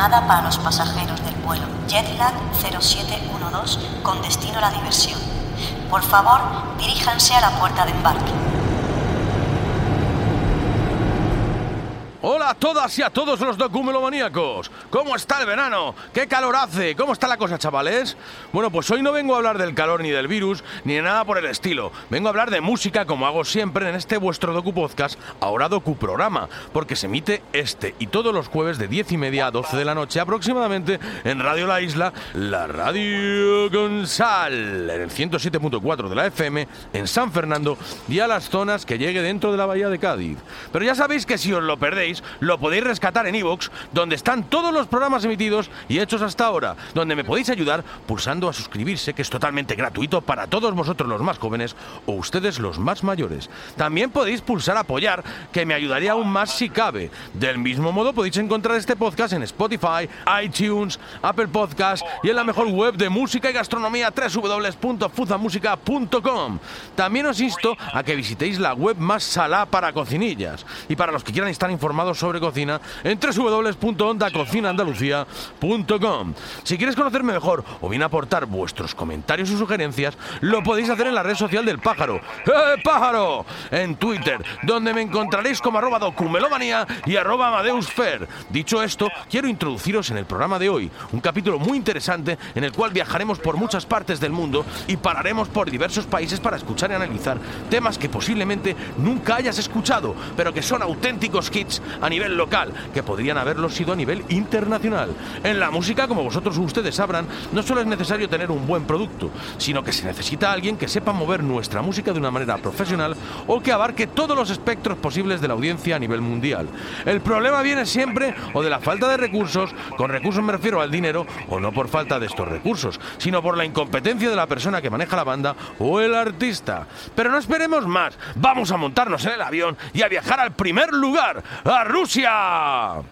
Llamada para los pasajeros del vuelo Jetlag 0712 con destino a la diversión. Por favor, diríjanse a la puerta de embarque. Hola a todas y a todos los documelomaníacos. ¿Cómo está el verano? ¿Qué calor hace? ¿Cómo está la cosa, chavales? Bueno, pues hoy no vengo a hablar del calor ni del virus, ni de nada por el estilo. Vengo a hablar de música como hago siempre en este vuestro docu podcast, ahora docu programa, porque se emite este y todos los jueves de 10 y media a 12 de la noche aproximadamente en Radio La Isla, la Radio Gonzal, en el 107.4 de la FM, en San Fernando y a las zonas que llegue dentro de la Bahía de Cádiz. Pero ya sabéis que si os lo perdéis, lo podéis rescatar en iVoox, donde están todos los programas emitidos y hechos hasta ahora, donde me podéis ayudar pulsando a suscribirse, que es totalmente gratuito para todos vosotros los más jóvenes o ustedes los más mayores. También podéis pulsar apoyar, que me ayudaría aún más si cabe. Del mismo modo podéis encontrar este podcast en Spotify, iTunes, Apple Podcast y en la mejor web de música y gastronomía www.fuzamusica.com. También os insto a que visitéis la web más salá para cocinillas. Y para los que quieran estar informados sobre cocina en www.ondacocinaandalucía.com. Si quieres conocerme mejor o bien aportar vuestros comentarios o sugerencias, lo podéis hacer en la red social del pájaro. ¡Eh, pájaro! En Twitter, donde me encontraréis como arroba documelomanía y arroba amadeusfer. Dicho esto, quiero introduciros en el programa de hoy, un capítulo muy interesante en el cual viajaremos por muchas partes del mundo y pararemos por diversos países para escuchar y analizar temas que posiblemente nunca hayas escuchado, pero que son auténticos hits a nivel local, que podrían haberlo sido a nivel internacional. En la música, como vosotros ustedes sabrán, no solo es necesario tener un buen producto, sino que se necesita alguien que sepa mover nuestra música de una manera profesional o que abarque todos los espectros posibles de la audiencia a nivel mundial. El problema viene siempre o de la falta de recursos, con recursos me refiero al dinero, o no por falta de estos recursos, sino por la incompetencia de la persona que maneja la banda o el artista. Pero no esperemos más, vamos a montarnos en el avión y a viajar al primer lugar, a Rusia.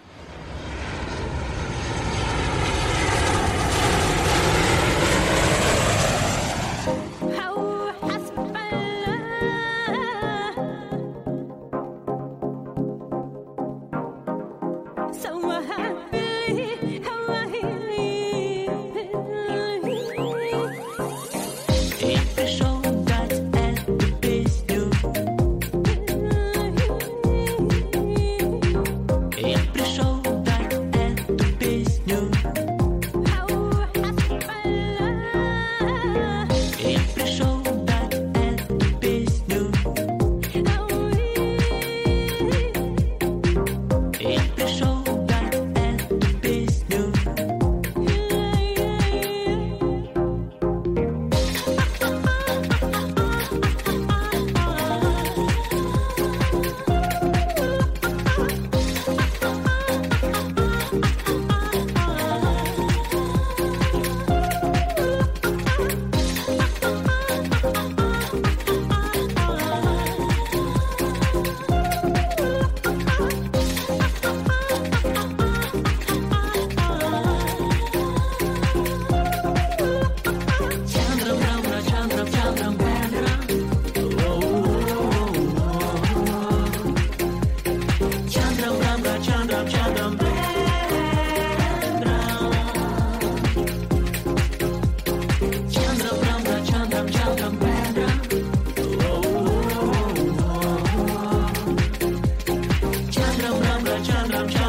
jump, jump.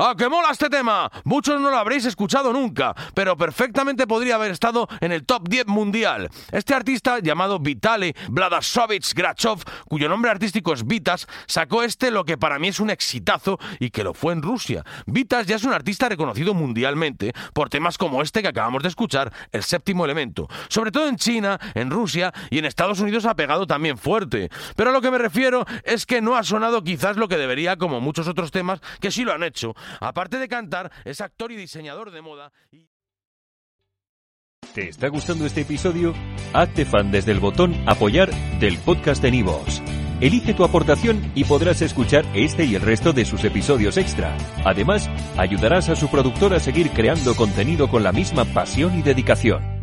¡Ah, que mola este tema! Muchos no lo habréis escuchado nunca, pero perfectamente podría haber estado en el top 10 mundial. Este artista llamado Vitaly Vladasovich Grachov, cuyo nombre artístico es Vitas, sacó este lo que para mí es un exitazo y que lo fue en Rusia. Vitas ya es un artista reconocido mundialmente por temas como este que acabamos de escuchar, El séptimo elemento. Sobre todo en China, en Rusia y en Estados Unidos ha pegado también fuerte. Pero a lo que me refiero es que no ha sonado quizás lo que debería como muchos otros temas que sí lo han hecho. Aparte de cantar, es actor y diseñador de moda. ¿Te está gustando este episodio? Hazte fan desde el botón Apoyar del podcast de Nivos. Elige tu aportación y podrás escuchar este y el resto de sus episodios extra. Además, ayudarás a su productor a seguir creando contenido con la misma pasión y dedicación.